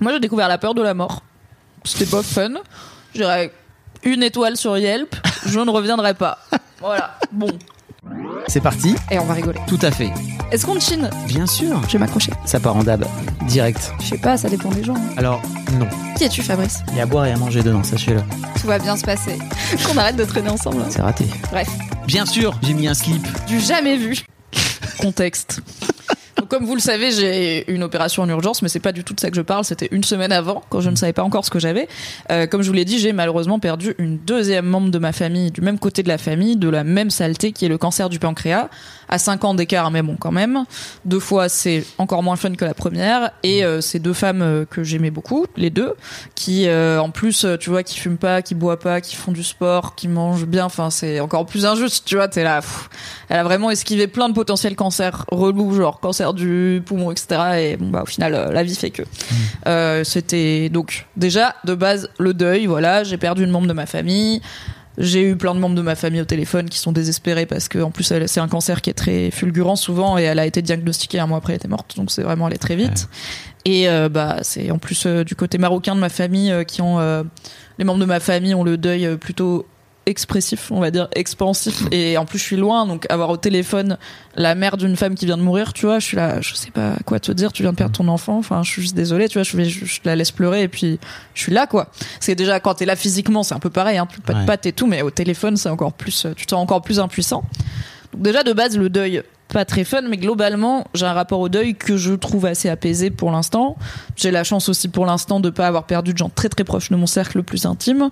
Moi, j'ai découvert la peur de la mort. C'était pas fun. Je dirais une étoile sur Yelp. Je ne reviendrai pas. Voilà. Bon. C'est parti Et on va rigoler. Tout à fait. Est-ce qu'on chine? Bien sûr. Je vais m'accrocher. Ça part en dab. Direct. Je sais pas, ça dépend des gens. hein. Alors, non. Qui es-tu, Fabrice? Il y a à boire et à manger dedans, sachez-le. Tout va bien se passer. Qu'on arrête de traîner ensemble. hein. C'est raté. Bref. Bien sûr, j'ai mis un slip. Du jamais vu. Contexte. Comme vous le savez, j'ai une opération en urgence, mais c'est pas du tout de ça que je parle. C'était une semaine avant, quand je ne savais pas encore ce que j'avais. Euh, comme je vous l'ai dit, j'ai malheureusement perdu une deuxième membre de ma famille, du même côté de la famille, de la même saleté, qui est le cancer du pancréas, à 5 ans d'écart, mais bon, quand même. Deux fois, c'est encore moins fun que la première. Et euh, c'est deux femmes euh, que j'aimais beaucoup, les deux, qui, en plus, tu vois, qui fument pas, qui boivent pas, qui font du sport, qui mangent bien. Enfin, c'est encore plus injuste, tu vois. T'es là. elle a vraiment esquivé plein de potentiels cancers relous, genre cancer du poumon, etc. Et bon, bah, au final, euh, la vie fait que. Euh, C'était donc déjà de base le deuil. Voilà, j'ai perdu une membre de ma famille. J'ai eu plein de membres de ma famille au téléphone qui sont désespérés parce que en plus c'est un cancer qui est très fulgurant souvent et elle a été diagnostiquée un mois après elle était morte donc c'est vraiment allé très vite et euh, bah c'est en plus euh, du côté marocain de ma famille euh, qui ont les membres de ma famille ont le deuil plutôt expressif on va dire expansif. Et en plus je suis loin donc avoir au téléphone la mère d'une femme qui vient de mourir tu vois je suis là je sais pas quoi te dire tu viens de perdre ton enfant enfin je suis juste désolée tu vois je, vais, je, je la laisse pleurer et puis je suis là quoi. C'est déjà quand t'es là physiquement c'est un peu pareil hein, plus pas de Ouais. pattes et tout mais au téléphone c'est encore plus euh, tu te sens encore plus impuissant. Donc déjà de base le deuil pas très fun mais globalement j'ai un rapport au deuil que je trouve assez apaisé pour l'instant. J'ai la chance aussi pour l'instant de pas avoir perdu de gens très très proches de mon cercle le plus intime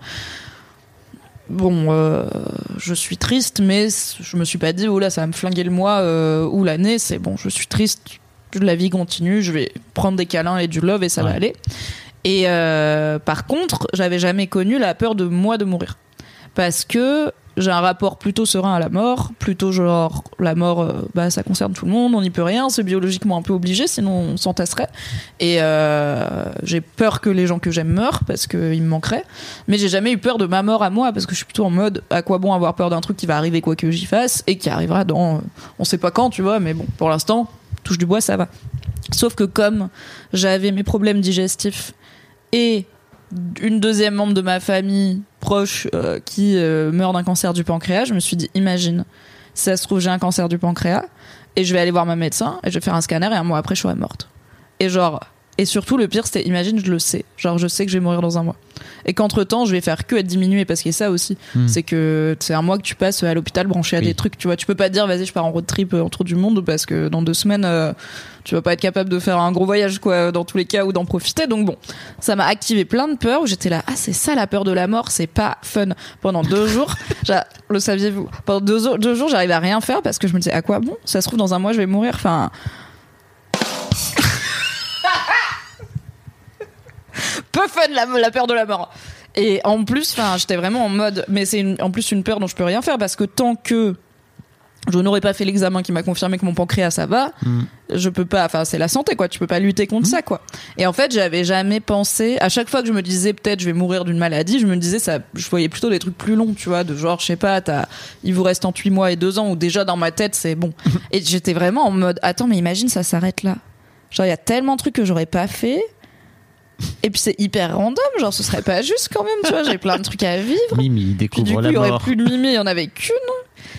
bon euh, je suis triste mais je me suis pas dit oh là ça va me flinguer le mois euh, ou l'année c'est bon je suis triste. La vie continue je vais prendre des câlins et du love et ça va aller. Et euh, par contre j'avais jamais connu la peur de moi de mourir. Parce que j'ai un rapport plutôt serein à la mort, plutôt genre la mort, euh, bah ça concerne tout le monde, on n'y peut rien, c'est biologiquement un peu obligé, sinon on s'entasserait. Et euh, j'ai peur que les gens que j'aime meurent parce qu'ils me manqueraient, mais j'ai jamais eu peur de ma mort à moi parce que je suis plutôt en mode à quoi bon avoir peur d'un truc qui va arriver quoi que j'y fasse et qui arrivera dans, euh, on sait pas quand, tu vois, mais bon pour l'instant touche du bois ça va. Sauf que comme j'avais mes problèmes digestifs et une deuxième membre de ma famille proche euh, qui euh, meurt d'un cancer du pancréas, je me suis dit, imagine, si ça se trouve, j'ai un cancer du pancréas et je vais aller voir ma médecin et je vais faire un scanner et un mois après, je serai morte. Et genre, et surtout, le pire, c'était, imagine, je le sais. Genre, je sais que je vais mourir dans un mois. Et qu'entre temps, je vais faire que être diminué parce qu'il y a ça aussi. Hmm. C'est que c'est un mois que tu passes à l'hôpital branché à Oui. des trucs. Tu vois, tu peux pas te dire, vas-y, je pars en road trip euh, autour du monde parce que dans deux semaines, euh, tu vas pas être capable de faire un gros voyage, quoi, dans tous les cas, ou d'en profiter. Donc bon, ça m'a activé plein de peurs où j'étais là, ah, c'est ça la peur de la mort, c'est pas fun. Pendant deux jours, le saviez-vous, pendant deux, deux jours, j'arrivais à rien faire parce que je me disais, à quoi bon? Ça se trouve, dans un mois, je vais mourir. Enfin, peu fun la, la peur de la mort. Et en plus, enfin, j'étais vraiment en mode, mais c'est en plus une peur dont je peux rien faire parce que tant que je n'aurais pas fait l'examen qui m'a confirmé que mon pancréas ça va, Mm. je peux pas, enfin c'est la santé quoi, tu peux pas lutter contre ça quoi. Et en fait, j'avais jamais pensé, à chaque fois que je me disais peut-être je vais mourir d'une maladie, je me disais ça, je voyais plutôt des trucs plus longs, tu vois, de genre je sais pas, t'as, il vous reste entre 8 mois et 2 ans ou déjà dans ma tête c'est bon. et j'étais vraiment en mode, attends mais imagine ça s'arrête là. Genre il y a tellement de trucs que j'aurais pas fait. Et puis c'est hyper random, genre ce serait pas juste quand même, tu vois, j'ai plein de trucs à vivre. Mimi Puis du découvre coup, la il y aurait mort. plus de Mimi, il y en avait qu'une.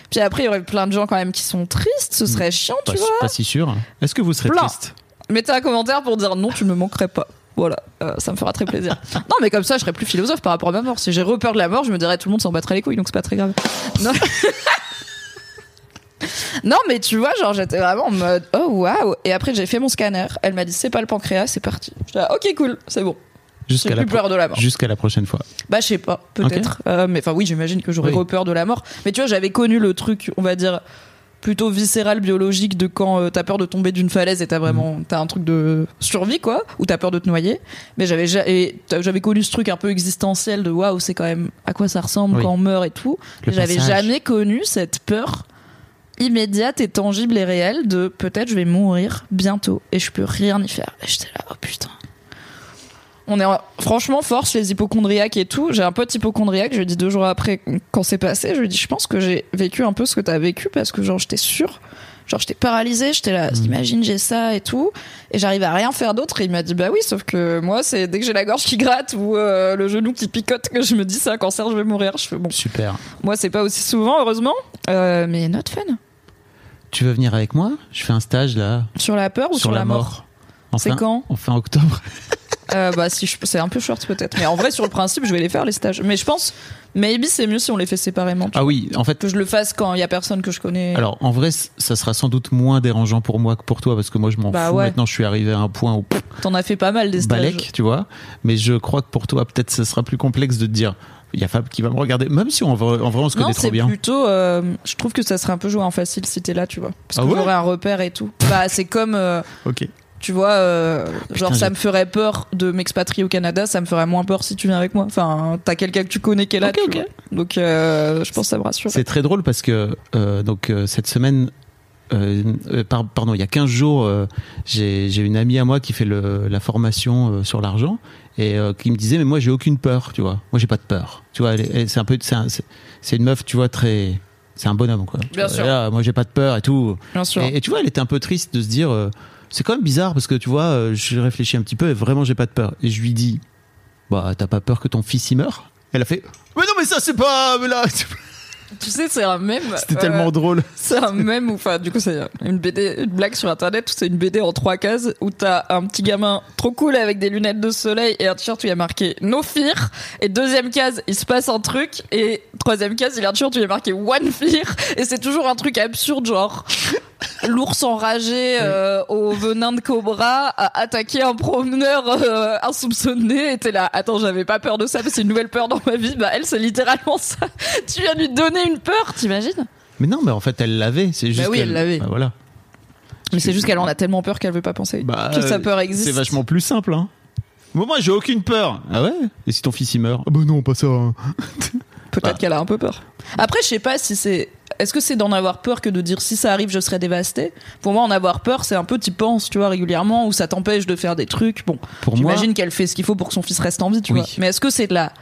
Puis après, il y aurait plein de gens quand même qui sont tristes, ce serait chiant, Pas, tu vois. pas si sûr. Est-ce que vous serez Plein. triste Mettez un commentaire pour dire non, tu ne me manquerais pas. Voilà, euh, ça me fera très plaisir. non, mais comme ça, je serais plus philosophe par rapport à ma mort. Si j'ai repeur de la mort, je me dirais tout le monde s'en battrait les couilles, donc c'est pas très grave. Non. non, mais tu vois, genre j'étais vraiment en mode oh waouh. Et après, j'ai fait mon scanner. Elle m'a dit c'est pas le pancréas, c'est parti. J'étais là, ok, cool, c'est bon. Jusqu'à la, plus peur de la mort. jusqu'à la prochaine fois. Bah, je sais pas, peut-être. Euh, mais enfin, oui, j'imagine que j'aurais Oui. repeur de la mort. Mais tu vois, j'avais connu le truc, on va dire, plutôt viscéral, biologique, de quand euh, t'as peur de tomber d'une falaise et t'as vraiment, t'as un truc de survie, quoi, ou t'as peur de te noyer. Mais j'avais, j'avais connu ce truc un peu existentiel de waouh, c'est quand même à quoi ça ressemble Oui. quand on meurt et tout. J'avais jamais connu cette peur immédiate et tangible et réelle de peut-être je vais mourir bientôt et je peux rien y faire. Et j'étais là, oh putain. On est en- franchement force les hypochondriaques et tout. J'ai un pote hypochondriaque, je lui dit deux jours après quand c'est passé, je lui dit je pense que j'ai vécu un peu ce que t'as vécu parce que genre j'étais sûre Genre, j'étais paralysée, j'étais là, Mm. imagine, j'ai ça et tout. Et j'arrive à rien faire d'autre. Et il m'a dit, bah oui, sauf que moi, c'est dès que j'ai la gorge qui gratte ou euh, le genou qui picote que je me dis, c'est un cancer, je vais mourir. Je fais, bon, Super. moi, c'est pas aussi souvent, heureusement. Euh, mais not fun. Tu veux venir avec moi? Je fais un stage là Sur la peur ou sur, la mort, Enfin, C'est quand? En fin octobre. Euh, Bah, si je- c'est un peu short peut-être. Mais en vrai, sur le principe, je vais les faire les stages. Mais je pense, maybe c'est mieux si on les fait séparément. Ah oui, en fait, que je le fasse quand il y a personne que je connais. alors en vrai, ça sera sans doute moins dérangeant pour moi que pour toi parce que moi je m'en Bah fous. ouais. Maintenant, je suis arrivé à un point où T'en as fait pas mal des stages. balèque, tu vois. Mais je crois que pour toi, peut-être, ce sera plus complexe de te dire. Il y a Fab qui va me regarder, même si en vrai, en vrai on se Non, connaît trop c'est bien. plutôt. euh, je trouve que ça serait un peu joué en facile si t'es là, tu vois. Parce Ah que ouais j'aurais un repère et tout. Bah, c'est comme. euh, Ok. tu vois, euh, genre Putain, ça me ferait peur de m'expatrier au Canada, ça me ferait moins peur si tu viens avec moi. Enfin, t'as quelqu'un que tu connais qui est là, Ok, tu ok. vois. Donc, je pense que ça me rassure. C'est très drôle parce que donc cette semaine, euh, euh, par- pardon, il y a 15 jours, euh, j'ai une amie à moi qui fait le, la formation sur l'argent et euh, qui me disait mais moi j'ai aucune peur, tu vois. Moi j'ai pas de peur, tu vois. C'est un peu, c'est un- une meuf, tu vois, très, c'est un bonhomme quoi. Bien vois, sûr. là, moi j'ai pas de peur et tout. Bien sûr. Et, et tu vois, elle était un peu triste de se dire, euh, c'est quand même bizarre parce que tu vois, euh, je réfléchis un petit peu et vraiment j'ai pas de peur. Et je lui dis, bah t'as pas peur que ton fils y meure? Elle a fait, mais non mais ça c'est pas, mais là, Tu sais, c'est un mème. c'était euh, tellement drôle. C'est un mème, ou enfin, du coup, c'est une BD, une blague sur internet où c'est une BD en trois cases où t'as un petit gamin trop cool avec des lunettes de soleil et un t-shirt où il y a marqué No Fear. Et deuxième case, il se passe un truc. Et troisième case, il a un t-shirt où il y a marqué One Fear. Et c'est toujours un truc absurde, genre. L'ours enragé euh, au venin de cobra a attaqué un promeneur euh, insoupçonné et t'es là attends j'avais pas peur de ça mais c'est une nouvelle peur dans ma vie bah elle c'est littéralement ça tu viens lui donner une peur t'imagines? Mais non, mais en fait, elle l'avait. C'est juste. Bah oui, elle l'avait. Bah voilà. Mais c'est juste qu'elle en a tellement peur qu'elle veut pas penser Bah, que sa peur existe. C'est vachement plus simple, hein. Moi, moi, j'ai aucune peur. Ah ouais? Et si ton fils il meurt? Ah bah non, pas ça. hein. Peut-être Ah. qu'elle a un peu peur. Après, je sais pas si c'est. Est-ce que c'est d'en avoir peur que de dire si ça arrive, je serai dévastée Pour moi, en avoir peur, c'est un peu t'y penses, tu vois, régulièrement, ou ça t'empêche de faire des trucs. Bon, moi, j'imagine qu'elle fait ce qu'il faut pour que son fils reste en vie, tu Oui. vois. Mais est-ce que c'est de la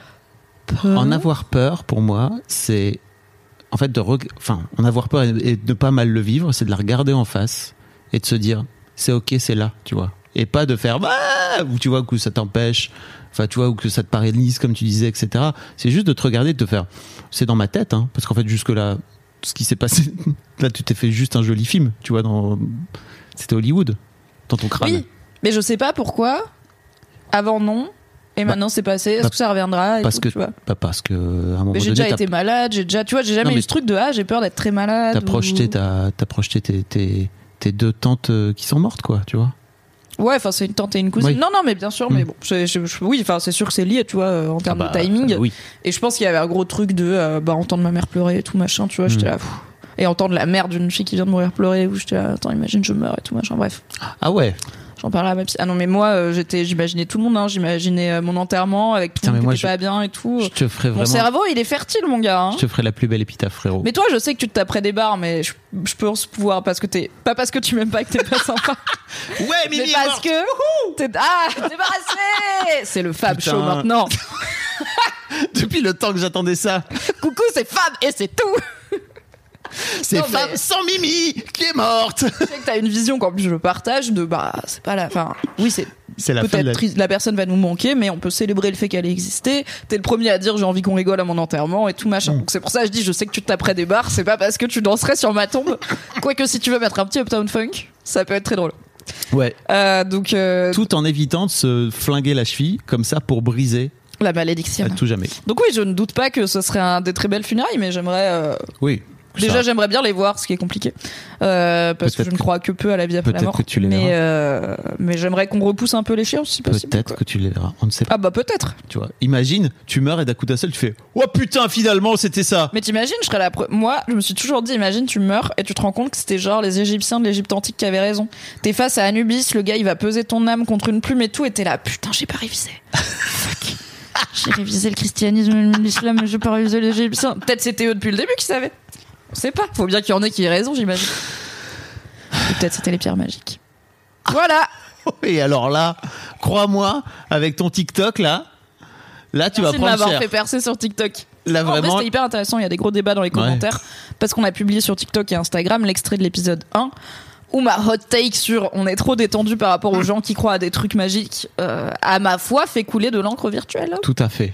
peur? En avoir peur, pour moi, c'est en fait de, enfin, en avoir peur et, de pas mal le vivre, c'est de la regarder en face et de se dire, c'est ok, c'est là, tu vois, et pas de faire, bah, ou tu vois que ça t'empêche, enfin, tu vois, ou que ça te paralyse, comme tu disais, etc. C'est juste de te regarder, de te faire, c'est dans ma tête, hein, parce qu'en fait, jusque là, ce qui s'est passé, là, tu t'es fait juste un joli film, tu vois, dans, c'était Hollywood, dans ton crâne. Oui, mais je sais pas pourquoi. Avant, non. Et maintenant, c'est passé. Est-ce bah, que ça reviendra et parce tout, que tu vois? pas parce que à un moment Mais j'ai déjà été malade, j'ai déjà, tu vois, j'ai jamais Non, eu ce truc de ah, j'ai peur d'être très malade. T'as ou- projeté, t'as, projeté tes, tes, tes deux tantes euh, qui sont mortes, quoi, tu vois? Ouais, enfin, c'est une tante et une cousine. Oui. Non, non, mais bien sûr, mais Mm. bon, je- je- je- oui, enfin, c'est sûr que c'est lié, tu vois, euh, en termes Ah de bah, timing. euh, oui. Et je pense qu'il y avait un gros truc de euh, bah, entendre ma mère pleurer et tout machin, tu vois. J'étais Mm. là. pff. Et entendre la mère d'une fille qui vient de mourir pleurer, où j'étais là, attends, imagine, je meurs et tout machin. Bref, Ah ouais. J'en parlais à ma psy. Ah non, mais moi, euh, j'étais, j'imaginais tout le monde, hein. J'imaginais euh, mon enterrement avec tout Putain, le monde qui était je- pas bien et tout. Je te ferai Mon vraiment. cerveau, il est fertile, mon gars. hein. Je te ferai la plus belle épitaphe, frérot. Mais toi, je sais que tu te taperais des barres, mais je, je pense pouvoir parce que t'es pas parce que tu m'aimes pas que t'es pas sympa, ouais, mais parce que t'es ah débarrassé. C'est le Fab Putain. Show maintenant. Depuis le temps que j'attendais ça, Coucou, c'est Fab et c'est tout. C'est Non, mais- femme sans Mimi qui est morte. Je sais que t'as une vision qu'en plus je partage de bah c'est pas la fin. Oui, c'est C'est la fin de peut-être la. La personne va nous manquer, mais on peut célébrer le fait qu'elle ait existé. T'es le premier à dire j'ai envie qu'on rigole à mon enterrement et tout machin. Mm. Donc c'est pour ça que je dis je sais que tu te taperais des barres. C'est pas parce que tu danserais sur ma tombe. Quoique si tu veux mettre un petit Uptown Funk, ça peut être très drôle. Ouais. Euh, donc euh, Tout en évitant de se flinguer la cheville comme ça pour briser la malédiction. à tout jamais. Donc oui, je ne doute pas que ce serait un des très belles funérailles, mais j'aimerais euh, Oui. Déjà, j'aimerais bien les voir, ce qui est compliqué, Euh, parce que je ne crois que peu à la vie après la mort. que tu les mais euh, mais j'aimerais qu'on repousse un peu l'échéance, si possible. Peut-être que tu les verras. On ne sait pas. Ah bah peut-être. Tu vois. Imagine, tu meurs et d'un coup d'un seul, tu fais Oh putain, finalement, c'était ça. Mais t'imagines, je serais la pre- Moi, je me suis toujours dit, imagine, tu meurs et tu te rends compte que c'était genre les Égyptiens de l'Égypte antique qui avaient raison. T'es face à Anubis, le gars il va peser ton âme contre une plume et tout, et t'es là, putain, j'ai pas révisé. Fuck. J'ai révisé le christianisme, l'islam, mais j'ai pas révisé les Égyptiens. Peut-être c'était eux depuis le début qui savaient. On sait pas. Faut bien qu'il y en ait qui aient raison, j'imagine. Peut-être c'était les pierres magiques. Voilà. Et alors là, crois-moi, avec ton TikTok là, là tu Merci vas de prendre m'avoir cher. fait percer sur TikTok. Là, En vrai, vraiment. c'était hyper intéressant. Il y a des gros débats dans les commentaires parce qu'on a publié sur TikTok et Instagram l'extrait de l'épisode 1 où ma hot take sur on est trop détendu par rapport aux gens qui croient à des trucs magiques, euh, à ma foi, fait couler de l'encre virtuelle. Tout à fait.